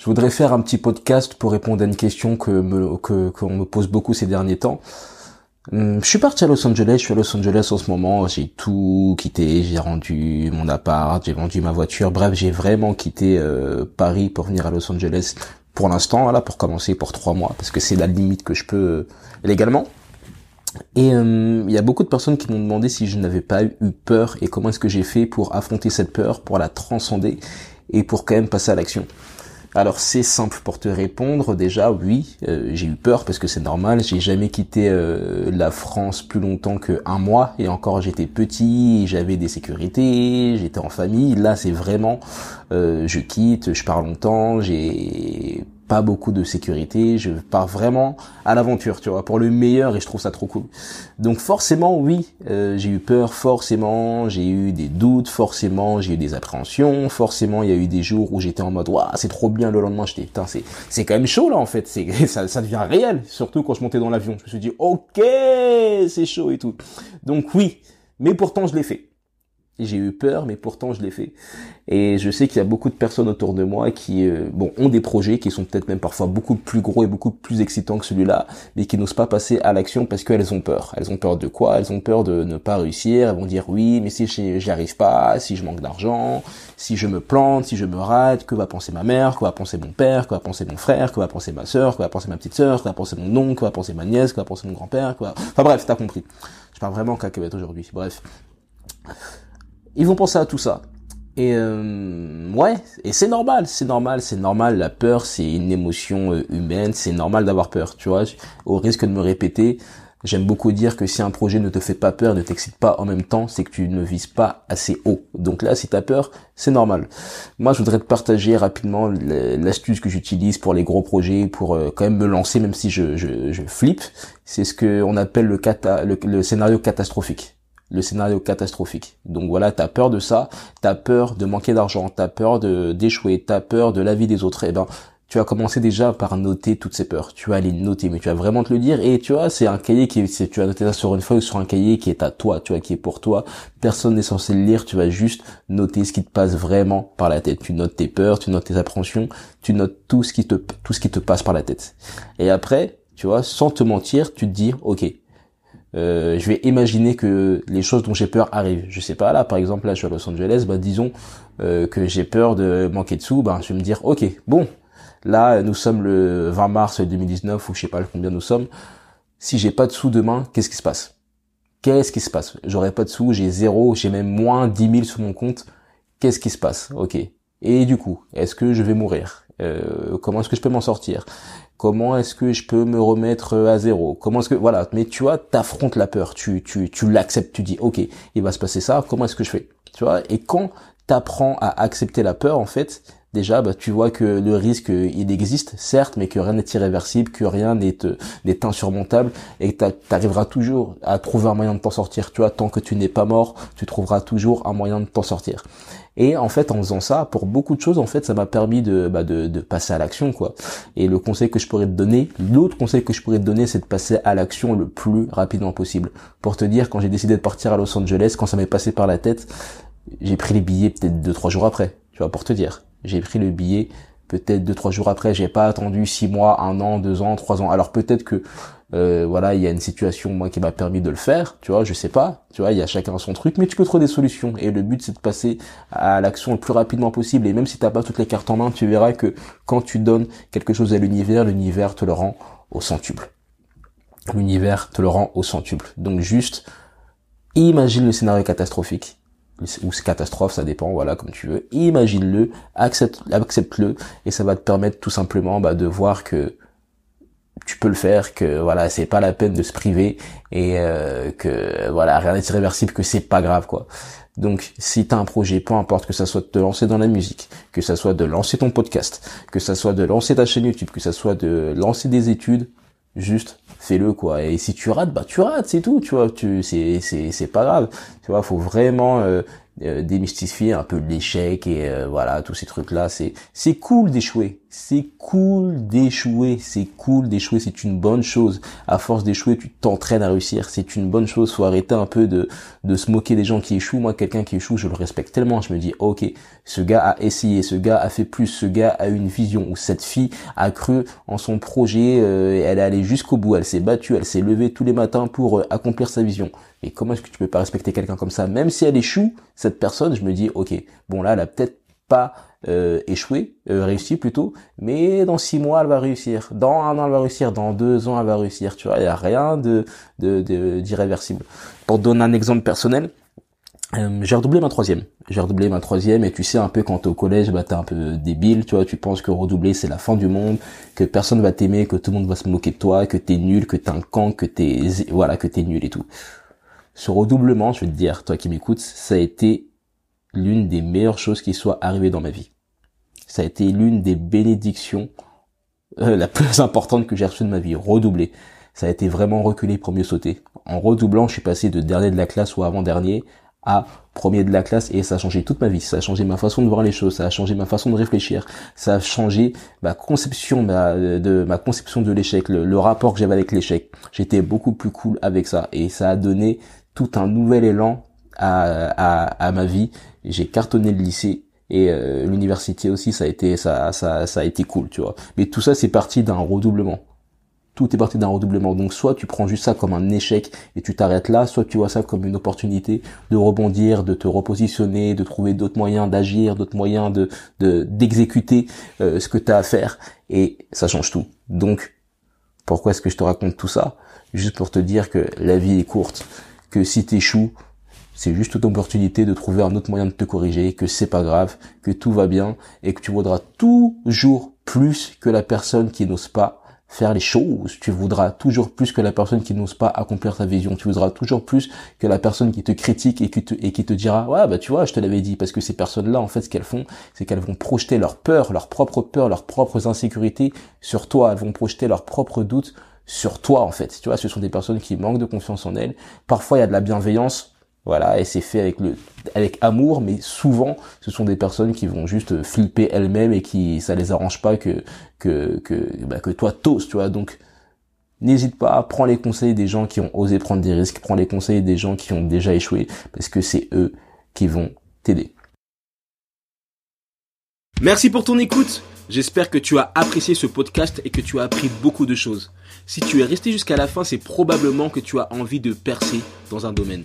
Je voudrais faire un petit podcast pour répondre à une question que me, que, qu'on me pose beaucoup ces derniers temps. Hum, je suis parti à Los Angeles, je suis à Los Angeles en ce moment, j'ai tout quitté, j'ai rendu mon appart, j'ai vendu ma voiture, bref, j'ai vraiment quitté euh, Paris pour venir à Los Angeles pour l'instant, voilà, pour commencer pour trois mois, parce que c'est la limite que je peux euh, légalement. Et hum, il y a beaucoup de personnes qui m'ont demandé si je n'avais pas eu peur et comment est-ce que j'ai fait pour affronter cette peur, pour la transcender et pour quand même passer à l'action. Alors c'est simple pour te répondre. Déjà, oui, euh, j'ai eu peur parce que c'est normal. J'ai jamais quitté euh, la France plus longtemps que un mois et encore j'étais petit, j'avais des sécurités, j'étais en famille. Là, c'est vraiment, euh, je quitte, je pars longtemps, j'ai pas beaucoup de sécurité, je pars vraiment à l'aventure, tu vois, pour le meilleur et je trouve ça trop cool. Donc forcément, oui, euh, j'ai eu peur, forcément, j'ai eu des doutes, forcément, j'ai eu des appréhensions, forcément, il y a eu des jours où j'étais en mode, waouh, c'est trop bien, le lendemain, j'étais, putain, c'est, c'est quand même chaud là en fait, c'est, ça, ça devient réel, surtout quand je montais dans l'avion, je me suis dit, ok, c'est chaud et tout. Donc oui, mais pourtant je l'ai fait. J'ai eu peur, mais pourtant je l'ai fait. Et je sais qu'il y a beaucoup de personnes autour de moi qui, euh, bon, ont des projets qui sont peut-être même parfois beaucoup plus gros et beaucoup plus excitants que celui-là, mais qui n'osent pas passer à l'action parce qu'elles ont peur. Elles ont peur de quoi? Elles ont peur de ne pas réussir. Elles vont dire oui, mais si j'y arrive pas, si je manque d'argent, si je me plante, si je me rate, que va penser ma mère, que va penser mon père, que va penser mon frère, que va penser ma sœur, que va penser ma petite sœur, que va penser mon oncle, que va penser ma nièce, que va penser mon grand-père, quoi. Enfin bref, t'as compris. Je parle vraiment cacahuète aujourd'hui. Bref ils vont penser à tout ça. Et euh, ouais, et c'est normal, c'est normal, c'est normal. La peur, c'est une émotion euh, humaine, c'est normal d'avoir peur, tu vois. Au risque de me répéter, j'aime beaucoup dire que si un projet ne te fait pas peur, ne t'excite pas en même temps, c'est que tu ne vises pas assez haut. Donc là, si t'as peur, c'est normal. Moi, je voudrais te partager rapidement l'astuce que j'utilise pour les gros projets, pour euh, quand même me lancer, même si je, je, je flippe. C'est ce que on appelle le, le scénario catastrophique le scénario catastrophique. Donc voilà, t'as peur de ça, t'as peur de manquer d'argent, t'as peur de d'échouer, t'as peur de la vie des autres. Eh ben, tu vas commencer déjà par noter toutes ces peurs. Tu vas les noter, mais tu vas vraiment te le dire. Et tu vois, c'est un cahier qui, est, tu vas noter ça sur une feuille sur un cahier qui est à toi, tu vois, qui est pour toi. Personne n'est censé le lire. Tu vas juste noter ce qui te passe vraiment par la tête. Tu notes tes peurs, tu notes tes appréhensions, tu notes tout ce qui te, tout ce qui te passe par la tête. Et après, tu vois, sans te mentir, tu te dis, ok, euh, je vais imaginer que les choses dont j'ai peur arrivent. Je sais pas, là, par exemple, là, je suis à Los Angeles, bah, disons euh, que j'ai peur de manquer de sous, bah, je vais me dire, ok, bon, là, nous sommes le 20 mars 2019, ou je sais pas combien nous sommes. Si j'ai pas de sous demain, qu'est-ce qui se passe? Qu'est-ce qui se passe? J'aurai pas de sous, j'ai zéro, j'ai même moins 10 000 sur mon compte. Qu'est-ce qui se passe? Ok. Et du coup, est-ce que je vais mourir? Euh, Comment est-ce que je peux m'en sortir? Comment est-ce que je peux me remettre à zéro? Comment est-ce que voilà. Mais tu vois, t'affrontes la peur, tu tu tu l'acceptes, tu dis ok, il va se passer ça. Comment est-ce que je fais? Tu vois? Et quand t'apprends à accepter la peur, en fait, déjà, bah, tu vois que le risque, il existe, certes, mais que rien n'est irréversible, que rien n'est n'est insurmontable, et que t'arriveras toujours à trouver un moyen de t'en sortir. Tu vois, tant que tu n'es pas mort, tu trouveras toujours un moyen de t'en sortir. Et en fait, en faisant ça, pour beaucoup de choses, en fait, ça m'a permis de, bah, de, de passer à l'action, quoi. Et le conseil que je pourrais te donner, l'autre conseil que je pourrais te donner, c'est de passer à l'action le plus rapidement possible. Pour te dire, quand j'ai décidé de partir à Los Angeles, quand ça m'est passé par la tête, j'ai pris les billets peut-être deux trois jours après. Tu vois, pour te dire, j'ai pris le billet peut-être deux trois jours après. J'ai pas attendu six mois, un an, deux ans, trois ans. Alors peut-être que euh, voilà, il y a une situation moi qui m'a permis de le faire, tu vois, je sais pas, tu vois, il y a chacun son truc, mais tu peux trouver des solutions. Et le but c'est de passer à l'action le plus rapidement possible. Et même si t'as pas toutes les cartes en main, tu verras que quand tu donnes quelque chose à l'univers, l'univers te le rend au centuple. L'univers te le rend au centuple. Donc juste imagine le scénario catastrophique ou catastrophe, ça dépend, voilà, comme tu veux. Imagine-le, accepte, accepte-le, et ça va te permettre tout simplement bah, de voir que tu peux le faire, que voilà, c'est pas la peine de se priver et euh, que voilà, rien n'est irréversible, que c'est pas grave quoi. Donc, si tu as un projet, peu importe que ça soit de te lancer dans la musique, que ça soit de lancer ton podcast, que ça soit de lancer ta chaîne YouTube, que ça soit de lancer des études, juste fais-le quoi. Et si tu rates, bah tu rates, c'est tout, tu vois. Tu, c'est, c'est, c'est pas grave. Tu vois, faut vraiment euh, euh, démystifier un peu l'échec et euh, voilà tous ces trucs là. C'est, c'est cool d'échouer c'est cool d'échouer, c'est cool d'échouer, c'est une bonne chose. À force d'échouer, tu t'entraînes à réussir, c'est une bonne chose. Faut arrêter un peu de, de se moquer des gens qui échouent. Moi, quelqu'un qui échoue, je le respecte tellement. Je me dis, ok, ce gars a essayé, ce gars a fait plus, ce gars a une vision, ou cette fille a cru en son projet, euh, elle est allée jusqu'au bout, elle s'est battue, elle s'est levée tous les matins pour euh, accomplir sa vision. Et comment est-ce que tu peux pas respecter quelqu'un comme ça? Même si elle échoue, cette personne, je me dis, ok, bon là, elle a peut-être pas euh, échoué, euh, réussi plutôt, mais dans six mois elle va réussir, dans un an elle va réussir, dans deux ans elle va réussir, tu vois, il y a rien de d'irréversible. Pour te donner un exemple personnel, euh, j'ai redoublé ma troisième. J'ai redoublé ma troisième et tu sais un peu quand t'es au collège, bah t'es un peu débile, tu vois, tu penses que redoubler c'est la fin du monde, que personne va t'aimer, que tout le monde va se moquer de toi, que t'es nul, que t'es un camp, que t'es voilà, que t'es nul et tout. Ce redoublement, je vais te dire, toi qui m'écoutes, ça a été l'une des meilleures choses qui soit arrivée dans ma vie. Ça a été l'une des bénédictions euh, la plus importante que j'ai reçue de ma vie, redoubler. Ça a été vraiment reculer pour mieux sauter. En redoublant, je suis passé de dernier de la classe ou avant-dernier à premier de la classe et ça a changé toute ma vie. Ça a changé ma façon de voir les choses, ça a changé ma façon de réfléchir, ça a changé ma conception de ma conception de l'échec, le, le rapport que j'avais avec l'échec. J'étais beaucoup plus cool avec ça et ça a donné tout un nouvel élan à, à, ma vie. J'ai cartonné le lycée et euh, l'université aussi ça a été ça, ça ça a été cool tu vois. Mais tout ça c'est parti d'un redoublement. Tout est parti d'un redoublement. Donc soit tu prends juste ça comme un échec et tu t'arrêtes là soit tu vois ça comme une opportunité de rebondir de te repositionner de trouver d'autres moyens d'agir d'autres moyens de d'exécuter euh, ce que tu as à faire. Et ça change tout. Donc pourquoi est-ce que je te raconte tout ça? Juste pour te dire que la vie est courte que si t'échoues c'est juste une opportunité de trouver un autre moyen de te corriger, que c'est pas grave, que tout va bien et que tu voudras toujours plus que la personne qui n'ose pas faire les choses. Tu voudras toujours plus que la personne qui n'ose pas accomplir ta vision. Tu voudras toujours plus que la personne qui te critique et qui te, et qui te dira, ouais, bah, tu vois, je te l'avais dit. Parce que ces personnes-là, en fait, ce qu'elles font, c'est qu'elles vont projeter leur peur, leur propre peur, leurs propres insécurités sur toi. Elles vont projeter leurs propres doutes sur toi, en fait. Tu vois, ce sont des personnes qui manquent de confiance en elles. Parfois, il y a de la bienveillance voilà, et c'est fait avec le avec amour, mais souvent ce sont des personnes qui vont juste flipper elles-mêmes et qui ça les arrange pas que que que bah, que toi t'oses, tu vois. Donc n'hésite pas, prends les conseils des gens qui ont osé prendre des risques, prends les conseils des gens qui ont déjà échoué parce que c'est eux qui vont t'aider. Merci pour ton écoute. J'espère que tu as apprécié ce podcast et que tu as appris beaucoup de choses. Si tu es resté jusqu'à la fin, c'est probablement que tu as envie de percer dans un domaine.